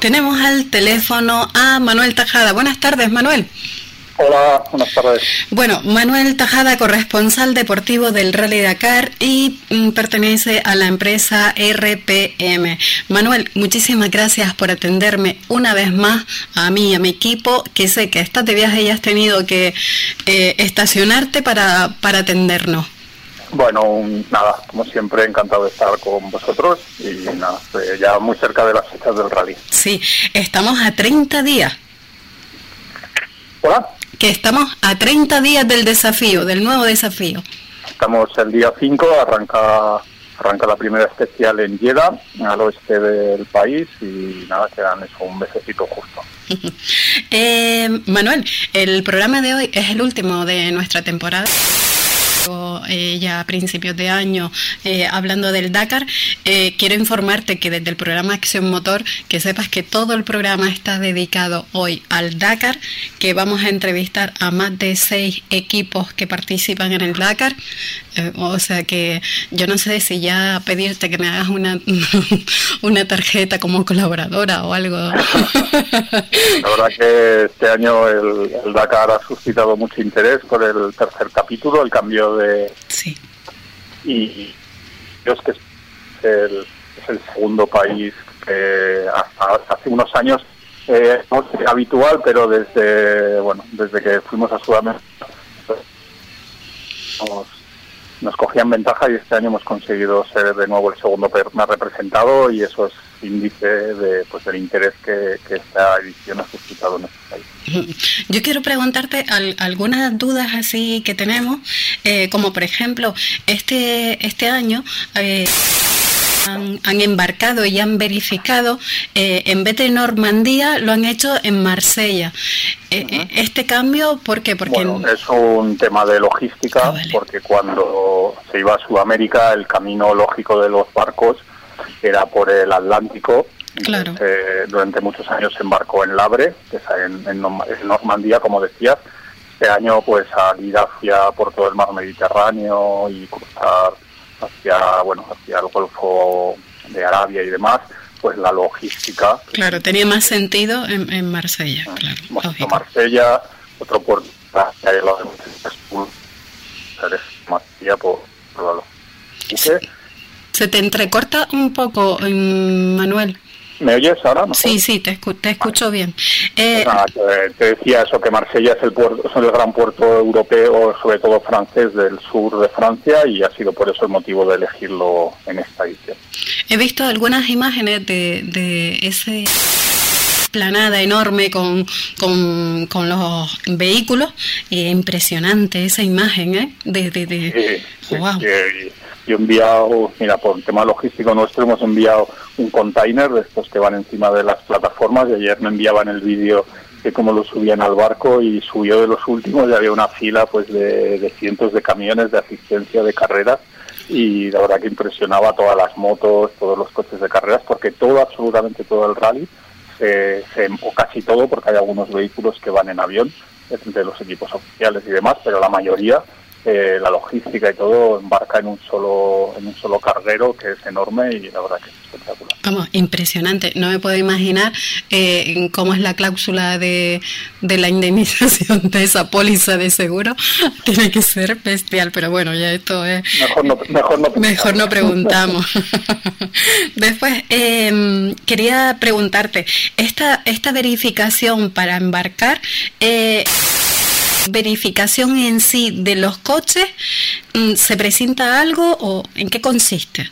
Tenemos al teléfono a Manuel Tajada. Buenas tardes, Manuel. Hola, buenas tardes. Bueno, Manuel Tajada, corresponsal deportivo del Rally Dakar y mm, pertenece a la empresa RPM. Manuel, muchísimas gracias por atenderme una vez más a mí y a mi equipo, que sé que estás de viaje y has tenido que eh, estacionarte para, para atendernos. Bueno, nada, como siempre, encantado de estar con vosotros y nada, ya muy cerca de las fechas del rally. Sí, estamos a 30 días. ¿Hola? Que estamos a 30 días del desafío, del nuevo desafío. Estamos el día 5, arranca arranca la primera especial en Jeddah, al oeste del país, y nada, quedan eso, un mesecito justo. eh, Manuel, el programa de hoy es el último de nuestra temporada eh, ya a principios de año eh, hablando del Dakar. Eh, quiero informarte que desde el programa Acción Motor, que sepas que todo el programa está dedicado hoy al Dakar, que vamos a entrevistar a más de seis equipos que participan en el Dakar. o sea que yo no sé si ya pedirte que me hagas una, una tarjeta como colaboradora o algo. La verdad que este año el, el Dakar ha suscitado mucho interés por el tercer capítulo, el cambio de... Sí. Y que es el, es el segundo país que hasta hace unos años eh, no es habitual, pero desde bueno desde que fuimos a Sudamérica pues, nos, nos cogían ventaja y este año hemos conseguido ser de nuevo el segundo más representado y eso es índice de, pues, del interés que, que esta edición ha suscitado en este país. Yo quiero preguntarte al, algunas dudas así que tenemos, eh, como por ejemplo, este, este año... Eh, han, han, embarcado y han verificado, eh, en vez de Normandía, lo han hecho en Marsella. Eh, uh -huh. ¿Este cambio por qué? Porque bueno, es un tema de logística, ah, vale. porque cuando se iba a Sudamérica, el camino lógico de los barcos era por el Atlántico. Claro. Eh, durante muchos años se embarcó en Labre, que es en, en, en Normandía, como decías. Este año, pues, al ir hacia por todo el mar Mediterráneo y cruzar hacia, bueno, hacia el Golfo de Arabia y demás, pues la logística. Claro, tenía más sentido en, en Marsella, Ah, claro. Lógico. Marsella, otro puerto, hacia el lado de Marsella por, por la logística. Se te entrecorta un poco, mm, Manuel. ¿Me oyes ahora? Sí, sí, te, escu te escucho vale. bien. Eh, Nada, te, te, decía eso, que Marsella es el, puerto, es el gran puerto europeo, sobre todo francés, del sur de Francia y ha sido por eso el motivo de elegirlo en esta edición. He visto algunas imágenes de, de ese planada enorme con, con, con los vehículos. Eh, impresionante esa imagen, ¿eh? De, de, de... Sí, wow. Sí, yo he enviado, mira, por el tema logístico nuestro hemos enviado un container de estos que van encima de las plataformas y ayer me enviaban el vídeo de cómo lo subían al barco y subió de los últimos y había una fila pues de, de cientos de camiones de asistencia de carreras y la verdad que impresionaba todas las motos, todos los coches de carreras porque todo, absolutamente todo el rally se, o casi todo porque hay algunos vehículos que van en avión de los equipos oficiales y demás, pero la mayoría eh, la logística y todo embarca en un solo en un solo carguero que es enorme y la verdad que es espectacular. Vamos, impresionante. No me puedo imaginar eh, cómo es la cláusula de, de, la indemnización de esa póliza de seguro. Tiene que ser bestial, pero bueno, ya esto es... Mejor no, mejor no, mejor no preguntamos. Después, eh, quería preguntarte, esta, esta verificación para embarcar... Eh, verificación en sí de los coches, mm, ¿se presenta algo o en qué consiste?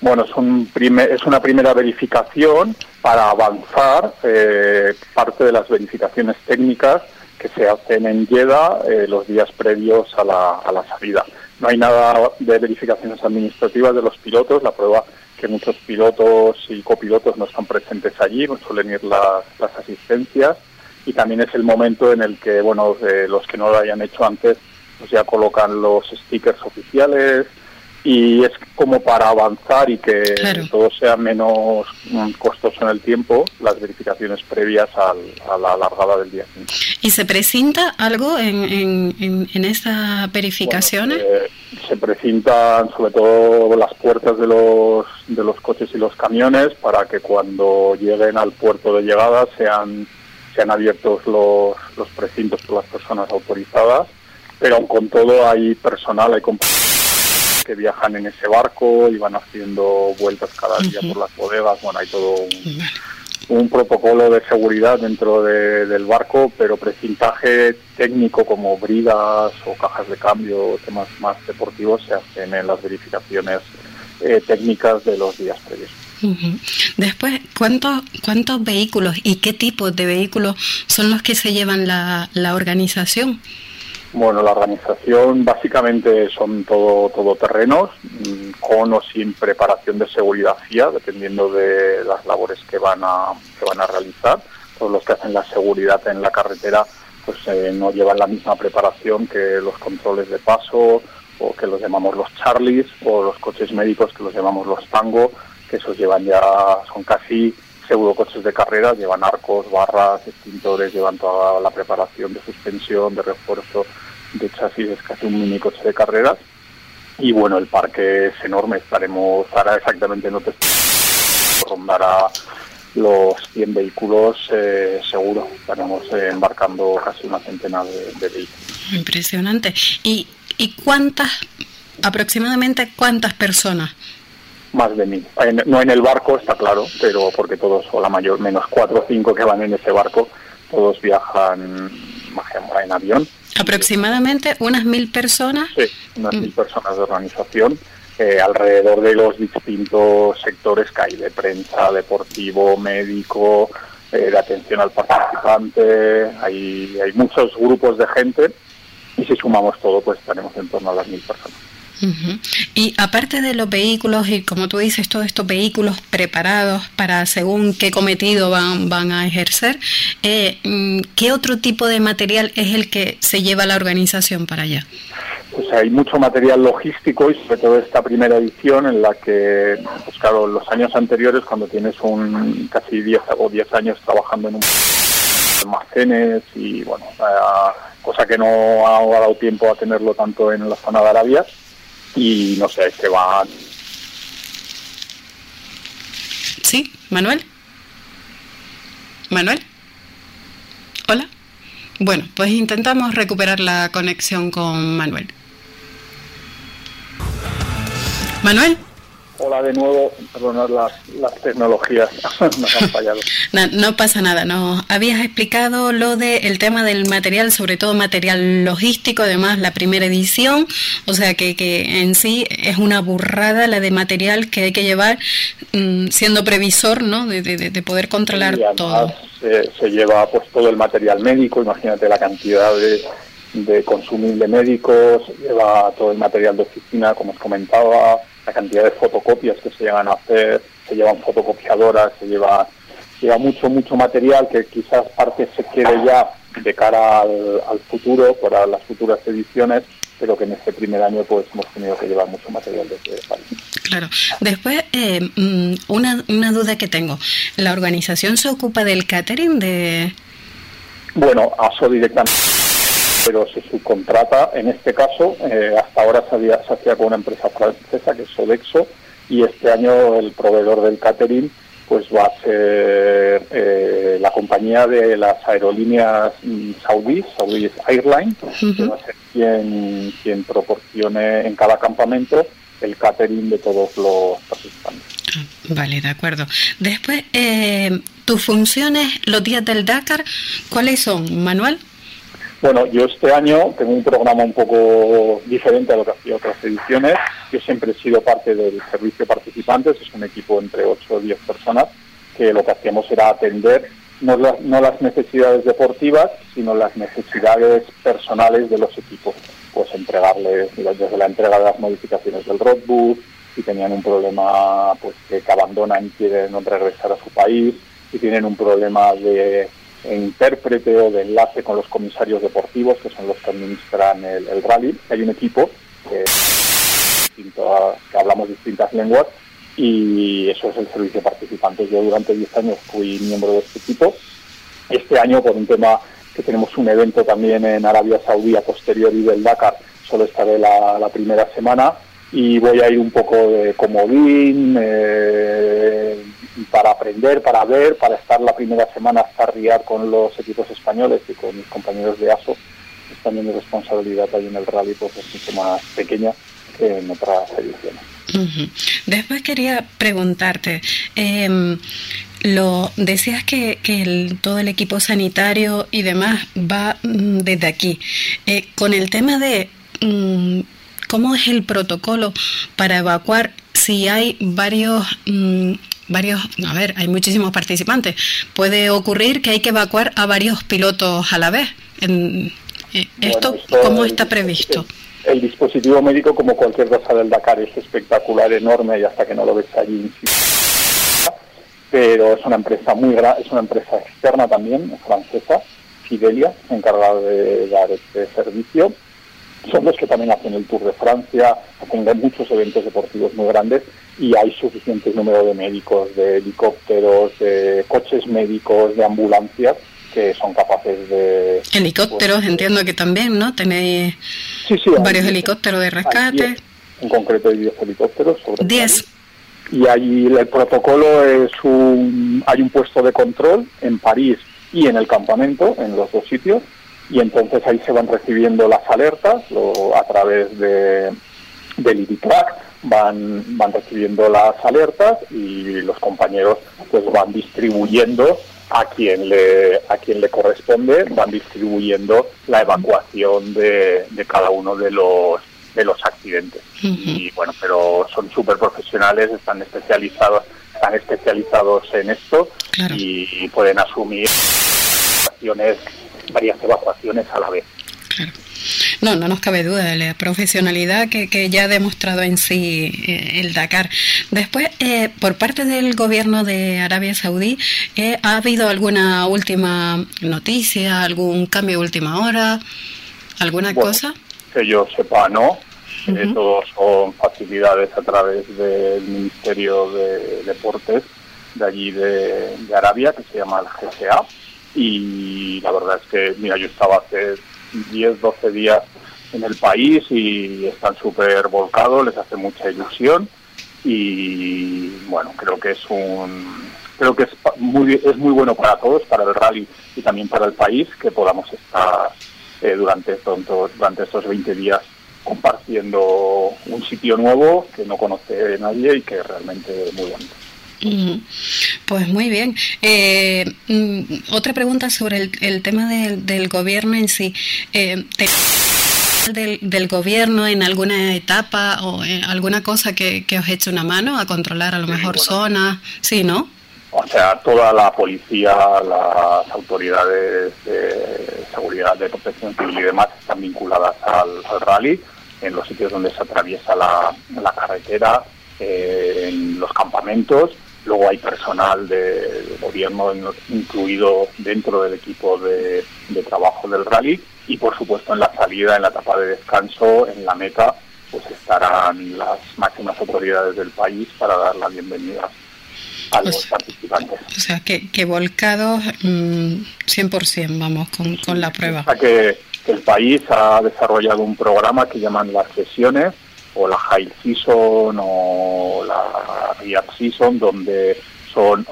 Bueno, es, un es una primera verificación para avanzar eh, parte de las verificaciones técnicas que se hacen en Jeddah eh, los días previos a la, a la salida. No hay nada de verificaciones administrativas de los pilotos, la prueba que muchos pilotos y copilotos no están presentes allí, no suelen ir las, las asistencias y también es el momento en el que bueno eh, los que no lo hayan hecho antes pues ya colocan los stickers oficiales y es como para avanzar y que todo sea menos mm, costoso en el tiempo las verificaciones previas a la largada del día 5. ¿Y se presenta algo en, en, en estas verificaciones? Eh, se precintan sobre todo las puertas de los, de los coches y los camiones para que cuando lleguen al puerto de llegada sean, sean abiertos los, los precintos por las personas autorizadas, pero con todo hay personal, hay compañeros que viajan en ese barco y van haciendo vueltas cada día por las bodegas. Bueno, hay todo un, protocolo de seguridad dentro del barco, pero precintaje técnico como bridas o cajas de cambio, temas más deportivos, se hacen en las verificaciones eh, técnicas de los días previos. Después, ¿cuántos, ¿cuántos vehículos y qué tipos de vehículos son los que se llevan la, la organización? Bueno, la organización básicamente son todo todoterrenos, mm, con o sin preparación de seguridad FIA, dependiendo de las labores que van a, que van a realizar. Todos los que hacen la seguridad en la carretera pues eh, no llevan la misma preparación que los controles de paso o que los llamamos los Charlies o los coches médicos que los llamamos los Tango, esos llevan ya, son casi pseudo coches de carrera, llevan arcos, barras, extintores, llevan toda la preparación de suspensión, de refuerzo, de chasis es casi un mini coche de carreras. Y bueno, el parque es enorme, estaremos, ahora exactamente no te rondará los 100 vehículos eh, seguro. Estaremos embarcando casi una centena de, vehículos. Impresionante. ¿Y, ¿Y cuántas, aproximadamente cuántas personas? Más de mil. no en el barco, está claro, pero porque todos, o la mayor, menos cuatro o cinco que van en ese barco, todos viajan en avión Aproximadamente unas mil personas. Sí, unas mil personas de organización. Eh, alrededor de los distintos sectores que hay de prensa, deportivo, médico, eh, de atención al participante, hay, hay muchos grupos de gente y si sumamos todo pues estaremos en torno a las mil personas. Y aparte de los vehículos, y como tú dices, todos estos vehículos preparados para según qué cometido van, van a ejercer, eh, mm, ¿qué otro tipo de material es el que se lleva la organización para allá? Pues hay mucho material logístico y sobre todo esta primera edición en la que, pues claro, los años anteriores cuando tienes un casi 10 o 10 años trabajando en un almacenes y bueno, eh, cosa que no ha dado tiempo a tenerlo tanto en la zona de Arabia, y no sé, se van. Sí, Manuel. Manuel. Hola. Bueno, pues intentamos recuperar la conexión con Manuel. Manuel. Hola de nuevo, perdonad las, las tecnologías nos han fallado. No, pasa nada, nos habías explicado lo del tema del material, sobre todo material logístico, además la primera edición, o sea que, que en sí es una burrada la de material que hay que llevar mm, siendo previsor, ¿no? De, de, poder controlar todo. Se, se lleva pues todo el material médico, imagínate la cantidad de, de consumible médicos, lleva todo el material de oficina, como os comentaba, la cantidad de fotocopias que se llevan a hacer, se llevan fotocopiadoras, se lleva, lleva mucho, mucho material que quizás parte se quede ya de cara al, futuro, para las futuras ediciones, pero que en este primer año pues hemos tenido que llevar mucho material desde París. Claro. Después, eh, mm, una, una duda que tengo. ¿La organización se ocupa del catering de...? Bueno, ASO directamente pero se subcontrata, en este caso, eh, hasta ahora se, había, se hacía con una empresa francesa que es Sodexo y este año el proveedor del catering pues va a ser eh, la compañía de las aerolíneas mm, saudíes, Saudi Airlines, que va a ser quien, quien proporcione en cada campamento el catering de todos los participantes. Vale, de acuerdo. Después, eh, tus funciones, los días del Dakar, ¿cuáles son, Manuel? Bueno, yo este año tengo un programa un poco diferente a lo que hacía otras ediciones. Yo siempre he sido parte del servicio participantes, es un equipo entre 8 o 10 personas, que lo que hacíamos era atender no, las necesidades deportivas, sino las necesidades personales de los equipos. Pues entregarles, desde la entrega de las modificaciones del roadbook, si tenían un problema pues que abandonan y quieren regresar a su país, si tienen un problema de intérprete o de enlace con los comisarios deportivos, que son los que administran el, rally. Hay un equipo que hablamos distintas lenguas y eso es el servicio de participantes. Yo durante 10 años fui miembro de este equipo. Este año, por un tema que tenemos un evento también en Arabia Saudí a posteriori del Dakar, solo estaré la primera semana y voy a ir un poco de comodín eh, para aprender, para ver, para estar la primera semana hasta riar con los equipos españoles y con mis compañeros de ASO. Es también mi responsabilidad ahí en el rally, pues es mucho más pequeña que en otras ediciones. Después quería preguntarte, eh, lo decías que, que el, todo el equipo sanitario y demás va mm, desde aquí. Eh, con el tema de mm, cómo es el protocolo para evacuar si hay varios mm, varios, a ver, hay muchísimos participantes. Puede ocurrir que hay que evacuar a varios pilotos a la vez. En, eh, ¿esto, bueno, esto, cómo está previsto? El, el, dispositivo médico, como cualquier cosa del Dakar, es espectacular, enorme y hasta que no lo ves allí. Pero es una empresa muy grande, es una empresa externa también, francesa, Fidelia, encargada de dar este servicio son los que también hacen el Tour de Francia, hacen muchos eventos deportivos muy grandes y hay suficiente número de médicos, de helicópteros, de coches médicos, de ambulancias que son capaces de... Helicópteros, pues, entiendo que también, ¿no? Tenéis sí, sí, varios helicópteros de rescate. Diez, en concreto hay 10 helicópteros. Sobre 10. Y ahí el protocolo es un... Hay un puesto de control en París y en el campamento, en los dos sitios, y entonces ahí se van recibiendo las alertas lo, a través de, del IDITRAC, van, van recibiendo las alertas y los compañeros pues van distribuyendo a quien le a quien le corresponde van distribuyendo la evacuación de, de cada uno de los de los accidentes y bueno pero son súper profesionales están especializados están especializados en esto claro. y pueden asumir acciones varias evacuaciones a la vez. Claro. No, no nos cabe duda de la profesionalidad que, que ya ha demostrado en sí eh, el Dakar. Después, eh, por parte del gobierno de Arabia Saudí, eh, ¿ha habido alguna última noticia, algún cambio de última hora, alguna bueno, cosa? Que yo sepa, no. Uh -huh. todos son facilidades a través del Ministerio de Deportes de allí de, de Arabia, que se llama el GCA y la verdad es que, mira, yo estaba hace 10, 12 días en el país y están súper volcados, les hace mucha ilusión y bueno, creo que es un creo que es muy es muy bueno para todos, para el rally y también para el país que podamos estar eh, durante tonto, durante estos 20 días compartiendo un sitio nuevo que no conoce nadie y que es realmente muy bonito. Pues muy bien. Eh, otra pregunta sobre el, el tema del, del, gobierno en sí. Eh, del, del, gobierno en alguna etapa o en alguna cosa que, que, os eche una mano a controlar a lo mejor bueno. zonas? Sí, ¿no? O sea, toda la policía, las autoridades de seguridad, de protección civil y demás están vinculadas al, al rally en los sitios donde se atraviesa la, la carretera, eh, en los campamentos Luego hay personal de, gobierno incluido dentro del equipo de, de, trabajo del rally y por supuesto en la salida, en la etapa de descanso, en la meta, pues estarán las máximas autoridades del país para dar la bienvenida a los pues, participantes. O sea, que, que volcados mmm, 100%, vamos, con, con la prueba. O sea, que, que el país ha desarrollado un programa que llaman las sesiones o la High Season o la Real Season, donde son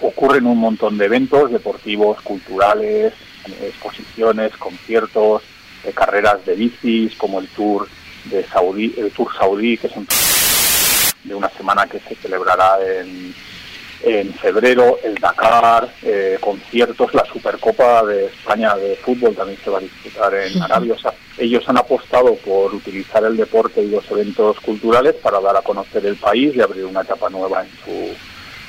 ocurren un montón de eventos deportivos, culturales, exposiciones, conciertos, de carreras de bicis, como el Tour de Saudí, el Tour Saudí, que es un de una semana que se celebrará en en febrero el Dakar, eh, conciertos, la Supercopa de España de fútbol también se va a disputar en Arabia. O sea, ellos han apostado por utilizar el deporte y los eventos culturales para dar a conocer el país y abrir una etapa nueva en su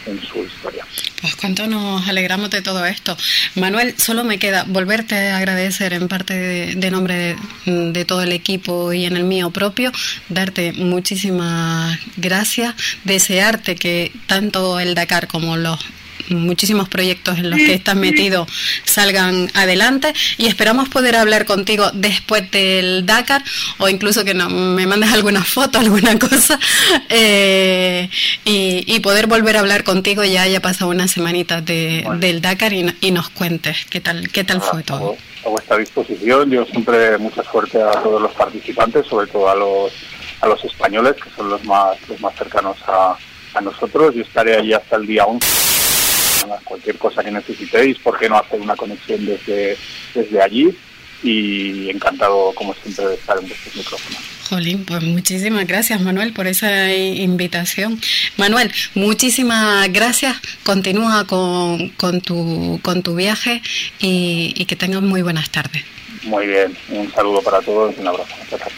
en su historia. Pues cuánto nos alegramos de todo esto. Manuel, solo me queda volverte a agradecer en parte de, de nombre de, de, todo el equipo y en el mío propio, darte muchísimas gracias, desearte que tanto el Dakar como los muchísimos proyectos en los que estás metido salgan adelante y esperamos poder hablar contigo después del Dakar o incluso que no, me mandes alguna foto, alguna cosa eh, y, poder volver a hablar contigo ya haya pasado unas semanitas de, del Dakar y, y, nos cuentes qué tal, qué tal fue todo a vuestra disposición. Yo siempre mucha suerte a todos los participantes, sobre todo a los a los españoles, que son los más los más cercanos a, a nosotros. Yo estaré allí hasta el día 11. Cualquier cosa que necesitéis, ¿por qué no hacer una conexión desde, desde allí? Y encantado, como siempre, de estar en vuestros micrófonos. Jolín, pues muchísimas gracias Manuel por esa invitación. Manuel, muchísimas gracias. Continúa con, con, tu, con tu viaje y, y que tengas muy buenas tardes. Muy bien, un saludo para todos y un abrazo. Gracias.